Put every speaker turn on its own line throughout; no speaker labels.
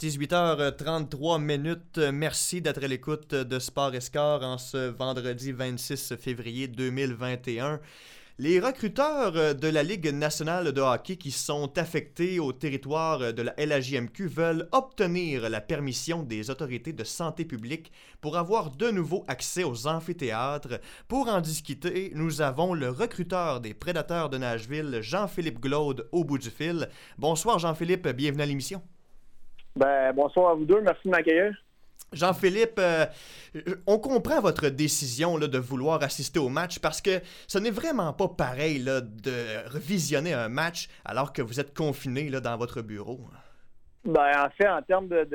18h33 minutes. Merci d'être à l'écoute de Sport Escar en ce vendredi 26 février 2021. Les recruteurs de la Ligue nationale de hockey qui sont affectés au territoire de la LHJMQ veulent obtenir la permission des autorités de santé publique pour avoir de nouveau accès aux amphithéâtres. Pour en discuter, nous avons le recruteur des Prédateurs de Nashville, Jean-Philippe Glaude, au bout du fil. Bonsoir Jean-Philippe, bienvenue à l'émission.
Ben, bonsoir à vous deux, merci de m'accueillir.
Jean-Philippe, euh, on comprend votre décision là, de vouloir assister au match parce que ce n'est vraiment pas pareil là, de revisionner un match alors que vous êtes confiné là, dans votre bureau.
Ben, en fait, en termes de,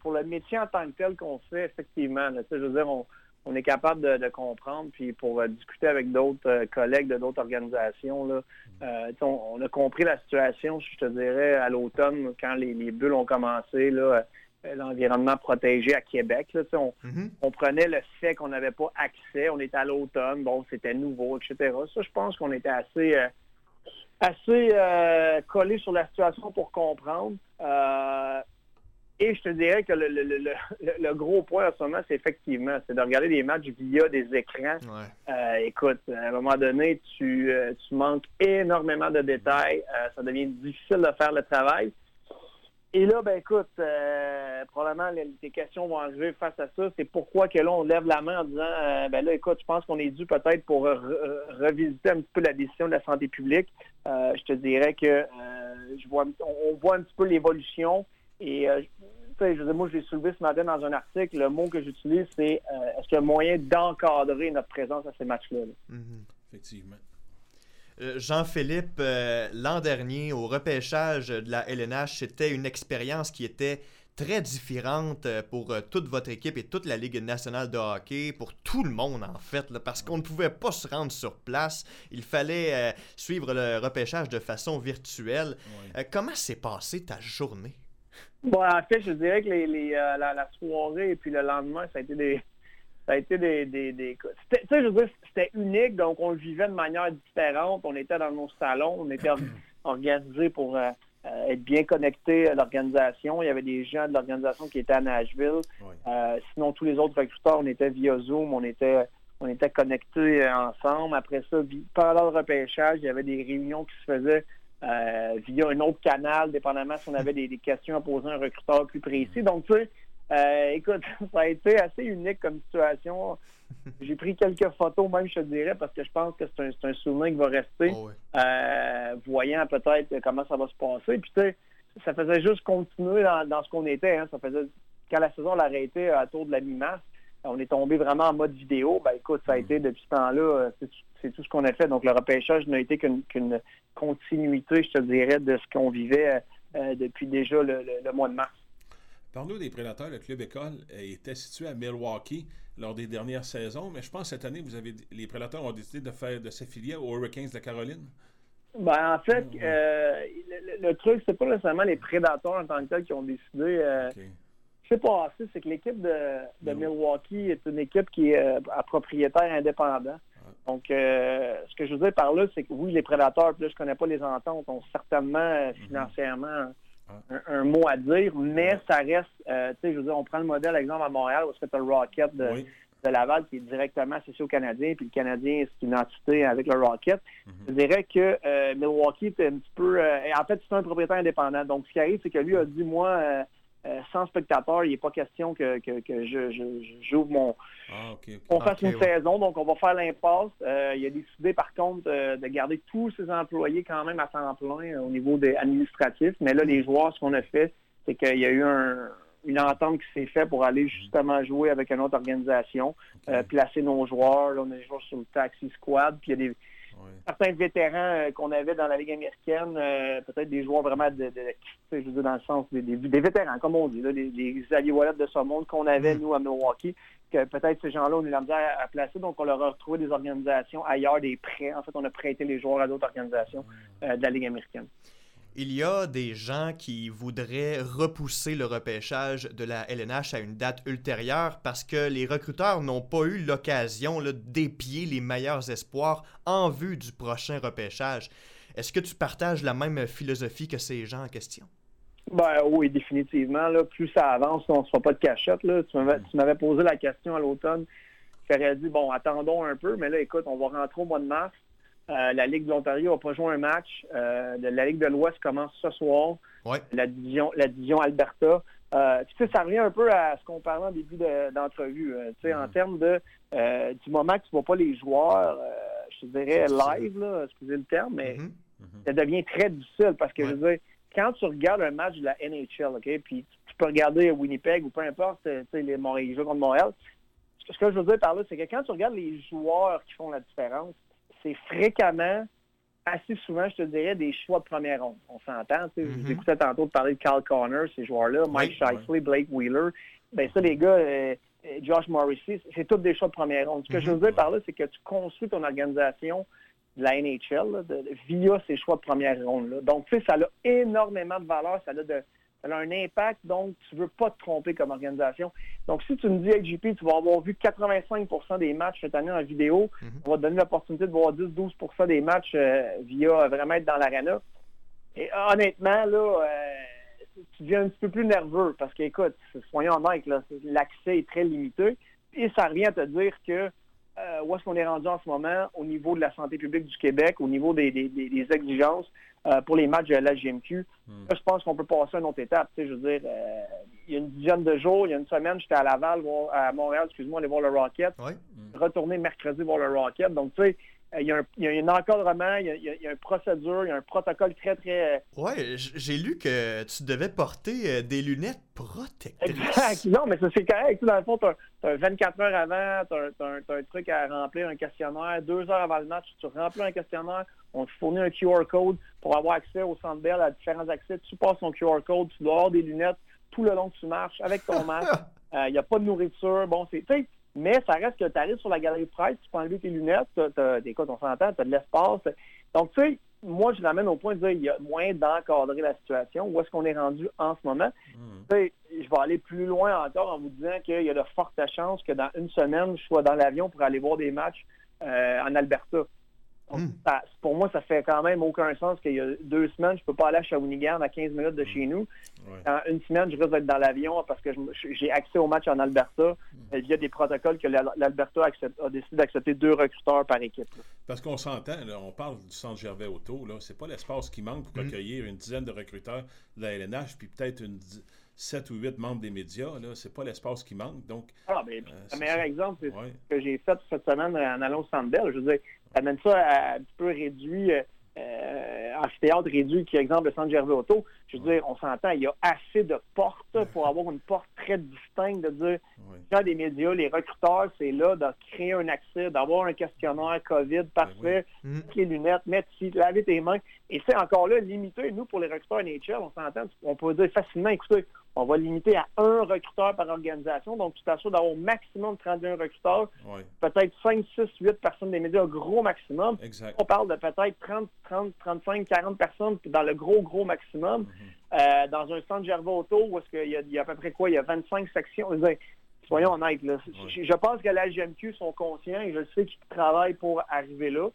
pour, le métier en tant que tel qu'on fait, effectivement, je veux dire, on, est capable de, comprendre, puis pour euh, discuter avec d'autres euh, collègues de d'autres organisations, là, on, a compris la situation, je te dirais, à l'automne, quand les, les bulles ont commencé, euh, l'environnement protégé à Québec. Mhm. on, prenait le fait qu'on n'avait pas accès, on était à l'automne, bon, c'était nouveau, etc. Ça, je pense qu'on était assez, euh, assez euh, collé sur la situation pour comprendre. Et je te dirais que le, gros point en ce moment, c'est effectivement, c'est de regarder des matchs via des écrans. écoute, à un moment donné, tu, tu manques énormément de détails. ça devient difficile de faire le travail. Et là, ben écoute, euh, probablement les, questions vont arriver face à ça. C'est pourquoi que là, on lève la main en disant euh, ben là, écoute, je pense qu'on est dû peut-être pour revisiter un petit peu la décision de la santé publique. Euh, je te dirais que je vois on voit un petit peu l'évolution. Et je moi, je l'ai soulevé ce matin dans un article. Le mot que j'utilise, c'est est-ce qu'il y a moyen d'encadrer notre présence à ces matchs-là?
Mm-hmm. Effectivement.
Euh, Jean-Philippe, euh, l'an dernier, au repêchage de la LNH, c'était une expérience qui était très différente euh, pour toute votre équipe et toute la Ligue nationale de hockey, pour tout le monde en fait, parce qu'on ne pouvait pas se rendre sur place. Il fallait suivre le repêchage de façon virtuelle. comment s'est passée ta journée?
Bon, en fait, je dirais que la, soirée et puis le lendemain, ça a été des, ça a été des... des, c'était unique, donc on le vivait de manière différente. On était dans nos salons, on était organisés pour euh, euh, être bien connectés à l'organisation. Il y avait des gens de l'organisation qui étaient à Nashville. Euh, sinon, tous les autres recruteurs, on était via Zoom, on était on était connectés ensemble. Après ça, pendant le repêchage, il y avait des réunions qui se faisaient via un autre canal, dépendamment si on avait des, des, questions à poser à un recruteur plus précis. Donc, tu sais, euh, écoute, ça a été assez unique comme situation. J'ai pris quelques photos, même, je te dirais, parce que je pense que c'est un, souvenir qui va rester, oh, euh, voyant peut-être comment ça va se passer. Puis, tu sais, ça faisait juste continuer dans, ce qu'on était. Hein. Ça faisait, quand la saison l'a arrêté à tour de la mi-mars, on est tombé vraiment en mode vidéo. Ben, écoute, ça a mm. été depuis ce temps-là, euh, c'est tout ce qu'on a fait. Donc, le repêchage n'a été qu'une continuité, je te dirais, de ce qu'on vivait depuis déjà le mois de mars.
Parle-nous des Prédateurs. Le club école était situé à Milwaukee lors des dernières saisons, mais je pense que cette année, vous avez les Prédateurs ont décidé de faire de s'affilier aux Hurricanes de Caroline.
Ben, en fait, euh, le, truc, c'est pas nécessairement les Prédateurs en tant que tels qui ont décidé. Euh, s'est passé, c'est que l'équipe de, Milwaukee est une équipe qui est euh, à propriétaire indépendant. Donc, ce que je veux dire par là, c'est que oui, les prédateurs, puis là, je connais pas les ententes, ont certainement mm-hmm. financièrement un, mot à dire, mais ça reste, euh, tu sais, je veux dire, on prend le modèle, exemple, à Montréal, où c'est le Rocket de, Laval qui est directement associé au Canadien, puis le Canadien, c'est une entité avec le Rocket. Mhm. Je dirais que euh, Milwaukee est un petit peu... Euh, en fait, c'est un propriétaire indépendant. Donc, ce qui arrive, c'est que lui a dit, moi, euh, sans spectateurs, il n'est pas question que, je, j'ouvre mon. Ah, on fasse une saison, donc on va faire l'impasse. Euh, il a décidé, par contre, euh, de garder tous ses employés quand même à temps plein au niveau des administratifs. Mais là, les joueurs, ce qu'on a fait, c'est qu'il y a eu une entente qui s'est faite pour aller justement jouer avec une autre organisation, placer nos joueurs. Là, on a des joueurs sur le taxi squad, puis il y a des certains vétérans euh, qu'on avait dans la Ligue américaine, euh, peut-être des joueurs vraiment de, je veux dire, dans le sens des, des, vétérans, comme on dit, des, des alliés de ce monde qu'on avait, mm. nous, à Milwaukee, que peut-être ces gens-là, on est la misère à, placer, donc on leur a retrouvé des organisations ailleurs, des prêts. En fait, on a prêté les joueurs à d'autres organisations euh, de la Ligue américaine
il y a des gens qui voudraient repousser le repêchage de la LNH à une date ultérieure parce que les recruteurs n'ont pas eu l'occasion d'épier les meilleurs espoirs en vue du prochain repêchage. Est-ce que tu partages la même philosophie que ces gens en question?
Ben oui, définitivement. Plus ça avance, on ne se fera pas de cachette. Tu m'avais posé la question à l'automne. J'aurais dit, bon, attendons un peu, mais là, écoute, on va rentrer au mois de mars. Euh, la Ligue de l'Ontario n'a pas joué un match. Euh, la Ligue de l'Ouest commence ce soir. La division, la division Alberta. Euh, tu sais, ça revient un peu à ce qu'on parlait en début d'entrevue. tu sais, en mm-hmm. termes de du moment que tu ne vois pas les joueurs, je dirais live, là, excusez le terme, mais mm-hmm. Mm-hmm. ça devient très difficile parce que je veux dire, quand tu regardes un match de la NHL, OK, puis tu peux regarder Winnipeg ou peu importe, tu sais, les, les jeux contre Montréal, ce que je veux dire par là, c'est que quand tu regardes les joueurs qui font la différence, c'est fréquemment, assez souvent, je te dirais, des choix de première ronde. On s'entend. tu sais, mm-hmm. J'écoutais tantôt de parler de Carl Connor, ces joueurs-là, Mike Shifley, Blake Wheeler. Ben ça, les gars, euh, euh, Josh Morrissey, c'est tous des choix de première ronde. Ce que je veux mm-hmm. dire par là, c'est que tu construis ton organisation de la NHL via ces choix de première ronde-là. Donc, tu sais, ça a énormément de valeur, ça a de ça a un impact, donc tu ne veux pas te tromper comme organisation. Donc, si tu me dis, hey, tu vas avoir vu 85% des matchs cette année en vidéo, mhm. on va te donner l'opportunité de voir 10-12% des matchs euh, via vraiment être dans l'arena. Et honnêtement, là, euh, tu deviens un petit peu plus nerveux parce qu'écoute, soyons honnêtes, l'accès est très limité. Et ça revient à te dire que euh, où est-ce qu'on est rendu en ce moment au niveau de la santé publique du Québec, au niveau des, exigences euh, pour les matchs de la GMQ. Hmm. je pense qu'on peut passer à une autre étape. je veux dire, euh, il y a une dizaine de jours, il y a une semaine, j'étais à Laval, à Montréal, excuse-moi, aller voir le Rocket. Retourner mercredi voir le Rocket. Donc, tu sais, il y, a un, il y, a un, encadrement, il y a, il y a, une procédure, il y a un protocole très, très...
Euh, ouais, j'ai lu que tu devais porter euh, des lunettes protectrices.
Exact. Non, mais ça, c'est correct. Dans le fond, tu as, 24 heures avant, tu as, un truc à remplir, un questionnaire. Deux heures avant le match, tu remplis un questionnaire. On te fournit un QR code pour avoir accès au Centre Bell à différents accès. Tu passes ton QR code, tu dois avoir des lunettes tout le long que tu marches avec ton masque. Euh, il n'y a pas de nourriture. Bon, c'est mais ça reste que tu arrives sur la galerie presse, tu peux enlever tes lunettes, écoute, on s'entend, tu as de l'espace. Donc, tu sais, moi, je l'amène au point de dire qu'il y a moyen d'encadrer la situation. Où est-ce qu'on est rendu en ce moment? Hmm. Tu sais, je vais aller plus loin encore en vous disant qu'il y a de fortes chances que dans une semaine, je sois dans l'avion pour aller voir des matchs euh, en Alberta. Hmm. pour moi, ça fait quand même aucun sens qu'il y a deux semaines, je ne peux pas aller à Shawinigan à 15 minutes de chez nous. En une semaine, je risque d'être dans l'avion parce que j'ai accès au match en Alberta hmm. Il y a des protocoles que l'Alberta a, décidé d'accepter deux recruteurs par équipe.
Parce qu'on s'entend, on parle du centre Gervais Auto, ce n'est pas l'espace qui manque pour hmm. accueillir une dizaine de recruteurs de la LNH, puis peut-être une 7 ou 8 membres des médias. Ce n'est pas l'espace qui manque. Donc,
ah, mais, euh, le meilleur exemple, c'est ce que j'ai fait cette semaine en allant au Centre Je veux dire, ça amène ça à un petit peu réduit, euh, euh amphithéâtre réduit, qui exemple le centre Gervais Auto. Je veux dire, on s'entend, il y a assez de portes pour avoir une porte très distincte de dire, quand des médias, les recruteurs, c'est là de créer un accès, d'avoir un questionnaire COVID parfait, ben mettre les lunettes, mettre ici, laver tes mains. Et c'est encore là limité. Nous, pour les recruteurs NHL, on s'entend, on peut dire facilement, écoutez, on va limiter à un recruteur par organisation. Donc, tu t'assures d'avoir au maximum de 31 recruteurs. Peut-être 5, 6, 8 personnes des médias, gros maximum. On parle de peut-être 30, 30, 35, 40 personnes dans le gros, gros maximum. Mm-hmm. Euh, dans un centre Gervais Auto, où est-ce qu'il y, a à peu près quoi? Il y a 25 sections. Soyons honnêtes. Là. Je pense que la GMQ sont conscients et je sais qu'ils travaillent pour arriver là.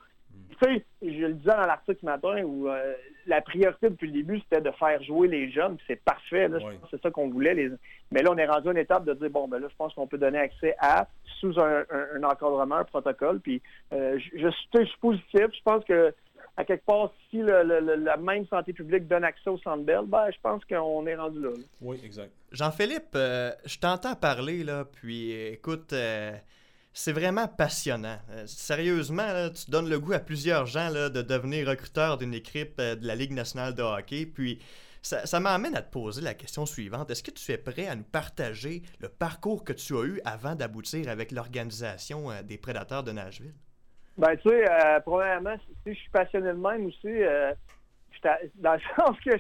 Tu sais, je le disais dans l'article ce matin où euh, la priorité depuis le début, c'était de faire jouer les jeunes. C'est parfait. C'est ça qu'on voulait. Les... Mais là, on est rendu à une étape de dire, bon, ben là, je pense qu'on peut donner accès à, sous un, encadrement, un protocole. Puis euh, je, suis positif. Je pense que à quelque part, si la même santé publique donne accès au Centre Bell, ben, je pense qu'on est rendu là,
Oui, exact.
Jean-Philippe, euh, je t'entends parler, là, puis écoute, c'est vraiment passionnant. Euh, sérieusement, tu donnes le goût à plusieurs gens de devenir recruteur d'une équipe euh, de la Ligue nationale de hockey. Puis ça, m'amène à te poser la question suivante. Est-ce que tu es prêt à nous partager le parcours que tu as eu avant d'aboutir avec l'organisation euh, des Prédateurs de Nashville?
Ben, tu sais, premièrement, si je suis passionné de même aussi, dans le sens que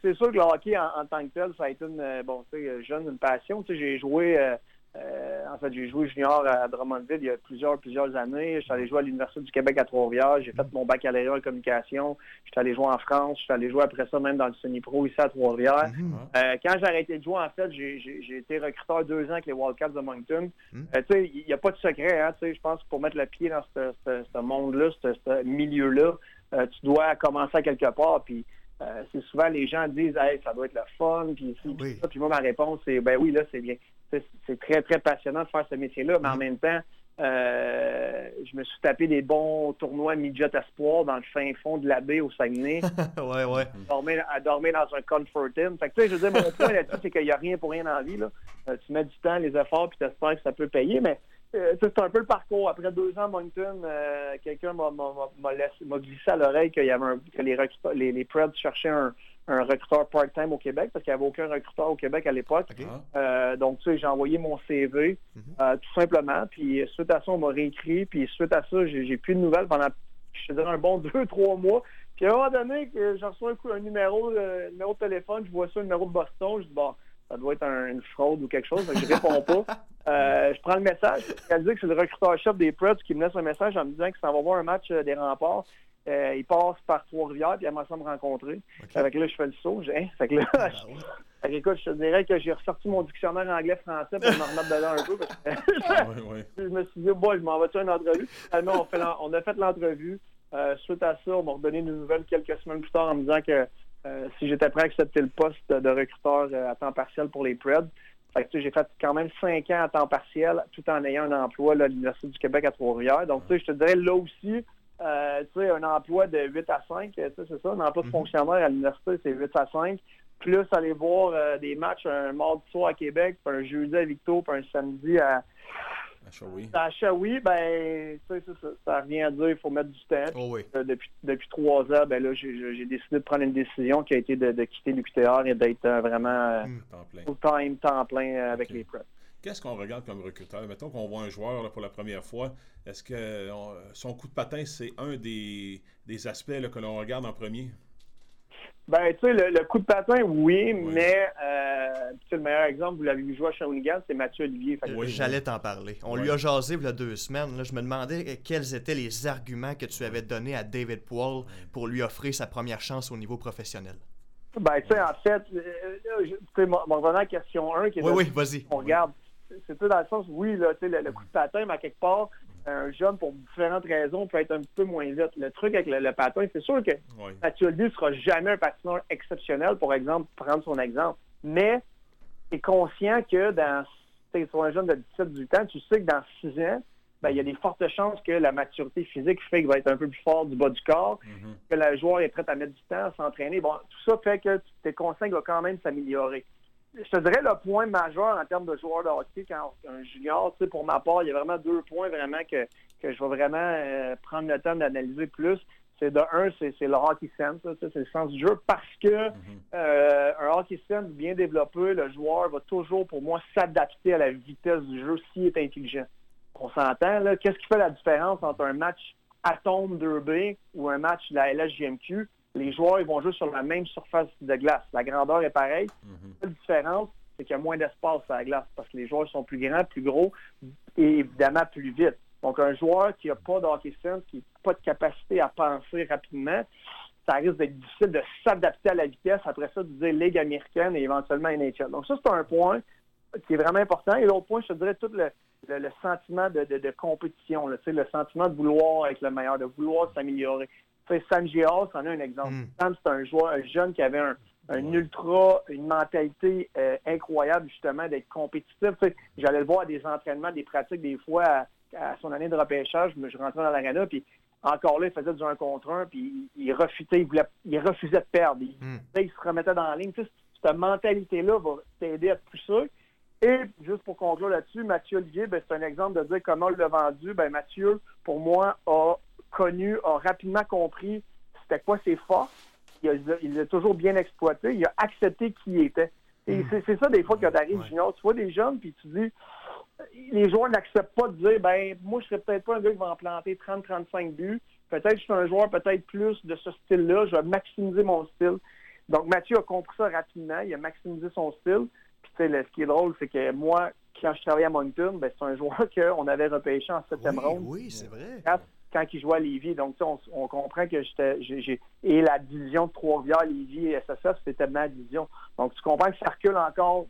c'est sûr que le hockey en, tant que tel, ça a été une, bon, jeune, une passion. J'ai joué euh, en fait, j'ai joué junior à Drummondville il y a plusieurs, plusieurs années. Je suis allé jouer à l'Université du Québec à Trois-Rivières. J'ai fait mon baccalauréat en communication. Je suis allé jouer en France. Je suis allé jouer après ça même dans le semi-pro ici à Trois-Rivières. Mhm. Euh, quand j'ai arrêté de jouer, en fait, j'ai été recruteur deux ans avec les Wildcats de Moncton. Mhm. Euh, tu sais, il n'y a pas de secret. Hein, je pense que pour mettre le pied dans ce monde-là, ce, milieu-là, tu dois commencer à quelque part. Puis c'est souvent les gens disent hey, ça doit être le fun, puis Puis moi, ma réponse, c'est ben oui, là, c'est bien. C'est très, très passionnant de faire ce métier-là, mais en mm-hmm. même temps, euh, je me suis tapé des bons tournois midget espoir dans le fin fond de la baie au Saguenay.
ouais, ouais.
À dormir, dans un comfort. Fait que, tu sais, je veux dire, mon point là-dessus, c'est qu'il n'y a rien pour rien dans la vie. Là. Euh, tu mets du temps, les efforts, puis tu espères que ça peut payer. Mais euh, c'est un peu le parcours. Après deux ans à Moncton, quelqu'un m'a glissé à l'oreille qu'il y avait que les, les, les Preds cherchaient un, un recruteur part-time au Québec parce qu'il n'y avait aucun recruteur au Québec à l'époque. Euh, donc, tu sais, j'ai envoyé mon CV mhm. euh, tout simplement. Puis suite à ça, on m'a réécrit. Puis suite à ça, j'ai plus de nouvelles pendant, je te dirais, un bon deux, trois mois. Puis à un moment donné, j'ai reçu un, un numéro, euh, numéro de téléphone, je vois ça, un numéro de Boston. Je dis, bon, ça doit être une fraude ou quelque chose. Donc, je réponds pas. je prends le message. Elle dit que c'est le recruteur-chef des Preds qui me laisse un message en me disant que ça va voir un match des remparts. Euh, il passe par Trois-Rivières, puis aimerait ça me rencontrer. Avec là, je fais le saut. Hein? Fait que là, ah, je... écoute, je te dirais que j'ai ressorti mon dictionnaire anglais-français pour me remettre dedans un peu. je me suis dit, bon, je m'en vais-tu une entrevue? on, fait on a fait l'entrevue. Euh, suite à ça, on m'a redonné des nouvelles quelques semaines plus tard en me disant que euh, si j'étais prêt à accepter le poste de recruteur à temps partiel pour les Preds. j'ai fait quand même cinq ans à temps partiel tout en ayant un emploi à l'Université du Québec à Trois-Rivières. Donc, je te dirais là aussi, euh, tu sais, un emploi de 8 à 5, c'est ça, un emploi de mhm. fonctionnaire à l'université, c'est 8 à 5. Plus aller voir euh, des matchs un mardi soir à Québec, puis un jeudi à Victo, puis un samedi à, à Shawi. ben, sais, ça, ça revient à dire il faut mettre du temps.
Oh
euh, depuis, depuis trois ans, ben là, j'ai décidé de prendre une décision qui a été de, quitter l'UQTR et d'être vraiment mmh, full-time, temps plein avec les prep.
Qu'est-ce qu'on regarde comme recruteur? Mettons qu'on voit un joueur pour la première fois. Est-ce que son coup de patin, c'est un des, aspects que l'on regarde en premier?
Ben, tu sais, le, coup de patin, oui, mais euh, le meilleur exemple, vous l'avez vu jouer à Shawinigan, c'est Mathieu Olivier.
J'allais t'en parler. On lui a jasé il y a deux semaines. je me demandais quels étaient les arguments que tu avais donnés à David Poole pour lui offrir sa première chance au niveau professionnel.
Ben, tu sais, en fait, euh, euh, tu sais, mon, revenant à question 1, qui est
oui, oui, vas-y.
On regarde c'est tout dans le sens, oui, là, le, le coup de patin, mais à quelque part, un jeune, pour différentes raisons, peut être un peu moins vite. Le truc avec le, patin, c'est sûr que Mathieu ne sera jamais un patineur exceptionnel, pour exemple, prendre son exemple. Mais tu es conscient que dans es un jeune de 17-18 ans, tu sais que dans 6 ans, ben, il y a des fortes chances que la maturité physique fait qu'il va être un peu plus fort du bas du corps, mm-hmm. que le joueur est prêt à mettre du temps à s'entraîner. Bon, tout ça fait que tu es conscient qu'il va quand même s'améliorer je te dirais le point majeur en termes de joueur de hockey quand un junior, tu sais, pour ma part, il y a vraiment deux points vraiment que, que je vais vraiment euh, prendre le temps d'analyser plus. C'est de un, c'est, le hockey sense, c'est le sens du jeu, parce que mm-hmm. euh, un hockey sense bien développé, le joueur va toujours, pour moi, s'adapter à la vitesse du jeu s'il est intelligent. On s'entend, là, qu'est-ce qui fait la différence entre un match Atome 2B ou un match de la LHJMQ? Les joueurs ils vont jouer sur la même surface de glace. La grandeur est pareille. Mhm. La différence, c'est qu'il y a moins d'espace à la glace parce que les joueurs sont plus grands, plus gros et évidemment plus vite. Donc, un joueur qui n'a pas d'hockey sense, qui n'a pas de capacité à penser rapidement, ça risque d'être difficile de s'adapter à la vitesse. Après ça, de dire Ligue américaine et éventuellement NHL. Donc, ça, c'est un point qui est vraiment important. Et l'autre point, je te dirais tout le, sentiment de, compétition, le sentiment de vouloir être le meilleur, de vouloir s'améliorer. Sam Géas, c'en est un exemple. Hmm. Sam, c'est un joueur, un jeune qui avait un, ultra, une mentalité euh, incroyable, justement, d'être compétitif. J'allais le voir à des entraînements, des pratiques, des fois, à, son année de repêchage, je, rentrais dans l'arena, puis encore là, il faisait du 1 contre 1, puis il, refutait, il, refusait de perdre. Hmm. Il, se remettait dans la ligne. cette mentalité-là va t'aider à être plus sûr. Et juste pour conclure là-dessus, Mathieu Olivier, ben, c'est un exemple de dire comment il l'a vendu. Ben, Mathieu, pour moi, a connu, a rapidement compris c'était quoi ses forces. Il a, il a, toujours bien exploité. Il a accepté qui il était. Et hmm. c'est ça des fois quand tu arrives junior. Tu vois des jeunes, puis tu dis, les joueurs n'acceptent pas de dire, ben moi, je serais peut-être pas un gars qui va en planter 30-35 buts. Peut-être que je suis un joueur peut-être plus de ce style-là. Je vais maximiser mon style. Donc, Mathieu a compris ça rapidement. Il a maximisé son style. Puis, tu sais, ce qui est drôle, c'est que moi, quand je travaillais à Moncton, ben, c'est un joueur qu'on avait repêché en septembre
oui, Oui, c'est vrai
quand il jouait à Lévis. Donc, on, on comprend que j'étais. j'ai Et la division de Trois-Rivières, Lévis et SSF, c'était ma division. Donc, tu comprends que ça recule encore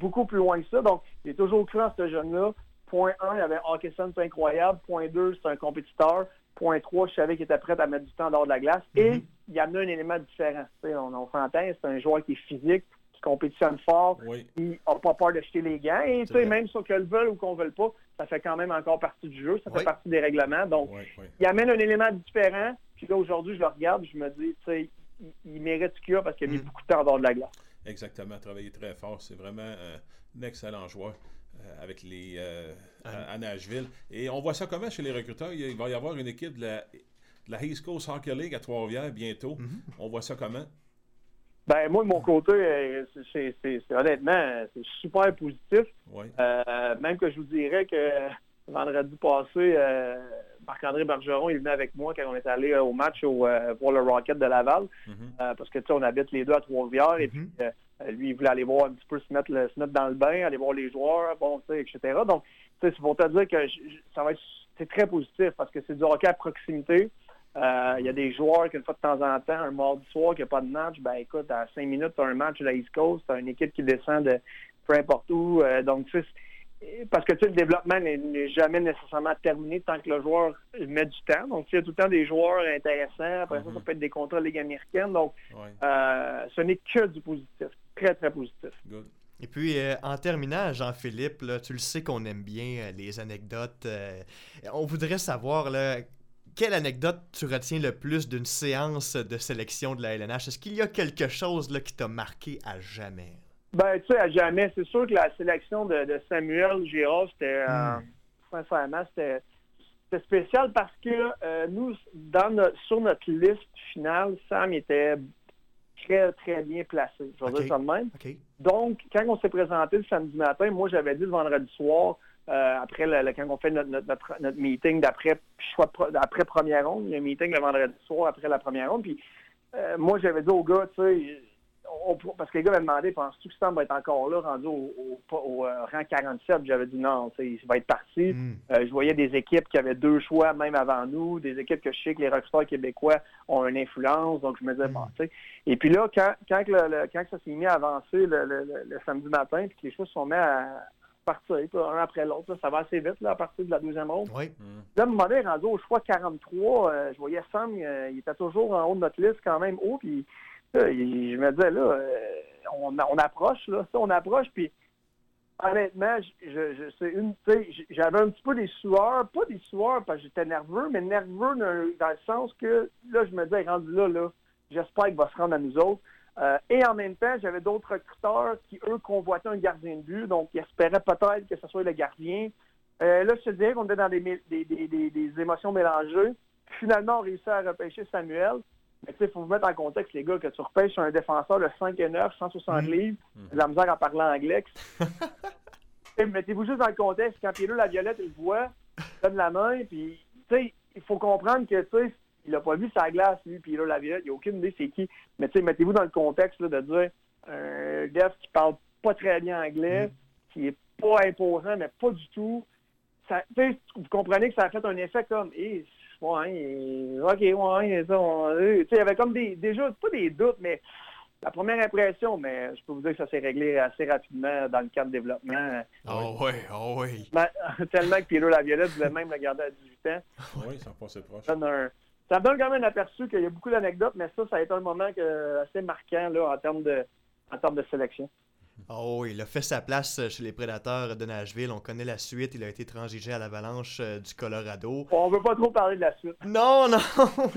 beaucoup plus loin que ça. Donc, il est toujours cru en ce jeune-là. Point 1, il y avait Hawkinson, c'est incroyable. Point 2, c'est un compétiteur. Point 3, je savais qu'il était prêt à mettre du temps dehors de la glace. Et mm-hmm. il amenait un élément différent. On, on s'entend, c'est un joueur qui est physique, qui compétitionne fort, qui n'a pas peur de jeter les gants. Et même si on le veut ou qu'on ne veut pas, ça fait quand même encore partie du jeu, ça fait partie des règlements. Donc, il amène un élément différent. Puis là, aujourd'hui, je le regarde, je me dis, tu sais, il, mérite ce qu'il a parce qu'il a mis mm. beaucoup de temps en dehors de la glace.
Exactement, travailler très fort. C'est vraiment euh, un excellent joueur euh, avec les euh, à, Nashville. Et on voit ça comment chez les recruteurs? Il va y avoir une équipe de la, de la East Coast Hockey League à Trois-Rivières bientôt. Mm-hmm. On voit ça comment?
Ben, moi, de mon côté, c'est honnêtement, c'est super positif. même que je vous dirais que vendredi passé, Marc-André Bergeron, il venait avec moi quand on est allé euh, au match au, euh, pour le Rocket de Laval. Mhm. Euh, parce que, tu sais, on habite les deux à Trois-Rivières. Et puis, lui, il voulait aller voir un petit peu se mettre, se mettre dans le bain, aller voir les joueurs, bon, etc. Donc, tu sais, c'est pour te dire que ça va être c'est très positif parce que c'est du hockey à proximité. Il y a des joueurs qu'une fois de temps en temps, un mardi soir qui n'a pas de match, ben écoute, à cinq minutes, tu as un match de la East Coast, tu as une équipe qui descend de peu importe où. donc, tu sais, parce que tu sais, le développement n'est jamais nécessairement terminé tant que le joueur met du temps. Donc, il y a tout le temps des joueurs intéressants. Après ça, ça mm-hmm. peut être des contrats de Ligue américaine. Donc, euh, ce n'est que du positif. Très, très positif.
Et puis, euh, en terminant, Jean-Philippe, tu le sais qu'on aime bien euh, les anecdotes. on voudrait savoir, là, quelle anecdote tu retiens le plus d'une séance de sélection de la LNH? Est-ce qu'il y a quelque chose là, qui t'a marqué à jamais?
Ben, tu sais, à jamais. C'est sûr que la sélection de, Samuel Girard, c'était, euh, hmm. sincèrement, c'était, spécial parce que euh, nous, dans sur notre liste finale, Sam était très, très bien placé. Je vais dire ça de même. Donc, quand on s'est présenté le samedi matin, moi, j'avais dit le vendredi soir, euh, après quand on fait notre, notre, notre meeting d'après après première ronde, il y a un meeting le vendredi soir après la première ronde, puis moi, j'avais dit au gars, tu sais, parce que les gars m'avaient demandé, penses-tu que Sam va être encore là, rendu au, euh, rang 47? J'avais dit non, il va être parti. Hmm. Euh, je voyais des équipes qui avaient deux choix même avant nous, des équipes que je sais que les recruteurs québécois ont une influence, donc je me disais, bon, hmm. tu sais. Et puis là, quand, quand, ça s'est mis à avancer le, samedi matin, puis que les choix se sont mis à partir, un après l'autre, ça va assez vite là, à partir de la deuxième ronde.
Oui.
Là, moment donné, rendu au choix 43, euh, je voyais Sam, il était toujours en haut de notre liste quand même haut, puis je me disais, là, euh, on, approche, là, ça, on approche, puis honnêtement, je, c'est une, j'avais un petit peu des sueurs, pas des sueurs parce que j'étais nerveux, mais nerveux dans, le sens que, là, je me disais, rendu là, là, j'espère qu'il va se rendre à nous autres. Euh, et en même temps, j'avais d'autres recruteurs qui, eux, convoitaient un gardien de but, donc ils espéraient peut-être que ce soit le gardien. Euh, là, je te dirais qu'on était dans des, des, des, des, émotions mélangées. Finalement, on réussit à repêcher Samuel. Mais tu sais, il faut vous mettre en contexte, les gars, que tu repêches sur un défenseur de 5 et 9, 160 mm. livres, mm. de la misère en parlant anglais. Mettez-vous juste dans le contexte, quand Pierre la Violette, il voit, donne la main, puis, tu sais, il faut comprendre que, tu sais, il n'a pas vu sa glace, lui, Pierre la Violette, il n'a aucune idée c'est qui. Mais, tu sais, mettez-vous dans le contexte, là, de dire, un def qui parle pas très bien anglais, mm. qui est pas imposant, mais pas du tout. Ça, vous comprenez que ça a fait un effet comme, eh, Ouais, OK, ouais, ça. Euh, il y avait comme des, déjà, pas des doutes, mais la première impression, mais je peux vous dire que ça s'est réglé assez rapidement dans le cadre de développement.
Oh oui, oh oui.
tellement que Pierre Laviolette voulait même le garder à 18 ans.
Oui, ça passait proche.
Ça, donne ça donne quand même un aperçu qu'il y a beaucoup d'anecdotes, mais ça, ça a été un moment assez marquant là, en termes de en termes de sélection.
Oh, il a fait sa place euh, chez les Prédateurs de Nashville. On connaît la suite. Il a été transigé à l'Avalanche euh, du Colorado.
On veut pas trop parler de la suite.
Non, non,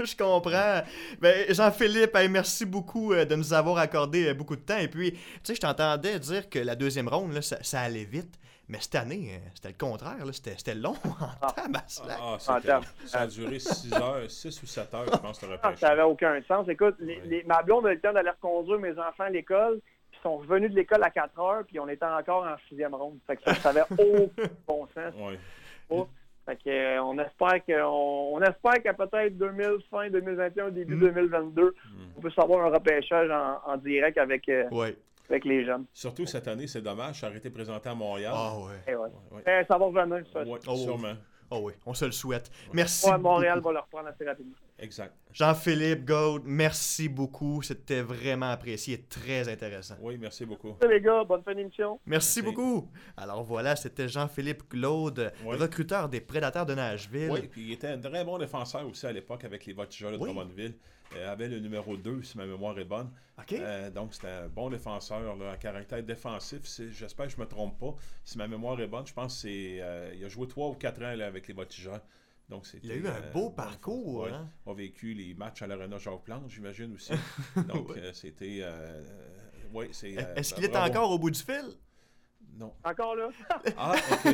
je comprends. Ben, Jean-Philippe, merci beaucoup euh, de nous avoir accordé beaucoup de temps. Et puis, tu sais, je t'entendais dire que la deuxième ronde, là, ça, allait vite. Mais cette année, c'était le contraire. C'était long en ah.
ah, ça a duré 6 heures, 6 ou 7 heures, je pense, le
ah, Ça n'avait aucun sens. Écoute, les, ma blonde a eu le temps d'aller reconduire mes enfants à l'école sont revenus de l'école à 4 heures, puis on était encore en sixième ronde. Fait que ça n'avait aucun bon sens.
Ouais.
Fait que, euh, on espère que on, espère qu'à peut-être 2000, fin 2021, début 2022, mm. mm. on peut savoir un repêchage en, direct avec, euh, avec les jeunes.
Surtout cette année, c'est dommage, ça aurait été présenté à Montréal.
Ah ouais.
Eh ouais. Eh, ça va revenir, ça.
Oh, sûrement.
Oh oui, on se le souhaite. Merci.
Montréal va le reprendre assez rapidement.
Exact.
Jean-Philippe Gaud, merci beaucoup. C'était vraiment apprécié et très intéressant.
Oui, merci beaucoup.
Salut les gars, bonne fin d'émission.
Merci, beaucoup. Alors voilà, c'était Jean-Philippe Claude, recruteur des Prédateurs de Nashville.
Oui, puis il était un très bon défenseur aussi à l'époque avec les Voltigeurs de Drummondville. Avait le numéro 2, si ma mémoire est bonne. donc, c'était un bon défenseur, là, à caractère défensif. J'espère que je ne me trompe pas. Si ma mémoire est bonne, je pense qu'il a joué 3 ou 4 ans avec les Voltigeurs.
Donc, il a eu un beau parcours. Il
hein? a vécu les matchs à l'Arena Jacques Plante, j'imagine aussi. Donc, c'était. oui, c'est.
Est-ce qu'il est encore au bout du fil?
Non.
Encore là?
ah, OK.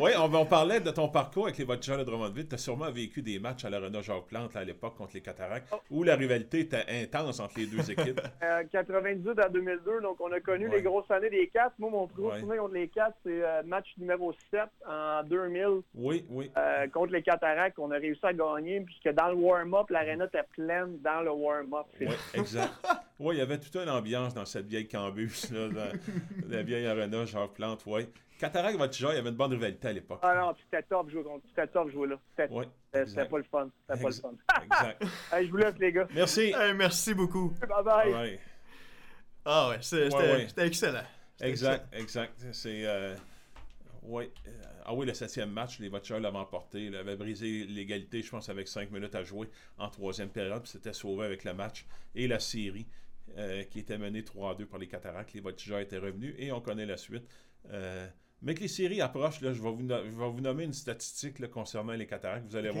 Oui, on, parlait de ton parcours avec les Voltigeurs de Drummondville. Tu as sûrement vécu des matchs à l'Arena Jacques Plante à l'époque contre les Cataractes, oh. où la rivalité était intense entre les deux équipes.
Euh, 98 à 2002, donc on a connu les grosses années des quatre. Moi, mon plus gros souvenir contre les quatre, c'est euh, match numéro 7 en 2000.
Oui, oui.
Euh, contre les Cataractes, on a réussi à gagner, puisque dans le warm-up, l'aréna était pleine dans le warm-up.
Oui, exact. oui, il y avait toute une ambiance dans cette vieille cambus, là, la vieille Arena Jacques Plante, oui. Cataract Voltigeur, il y avait une bonne rivalité à l'époque.
Ah non, c'était top jouer contre. C'était top jouer là. C'était pas le fun. C'était pas le fun. exact. je vous laisse, les gars.
Merci.
merci beaucoup.
Bye bye.
Ah ouais, c'était excellent.
Exact, exact. C'est. Euh, ouais. Ah oui, le septième match, les Voltigeurs l'avaient emporté. Ils avaient brisé l'égalité, je pense, avec cinq minutes à jouer en troisième période. Puis c'était sauvé avec le match et la série. Euh, qui était menée 3-2 par les Cataractes. Les Voltigeurs étaient revenus et on connaît la suite. Euh, mais que les séries approchent, là, je, vais vous je vais vous nommer une statistique concernant les cataractes. Vous allez voir.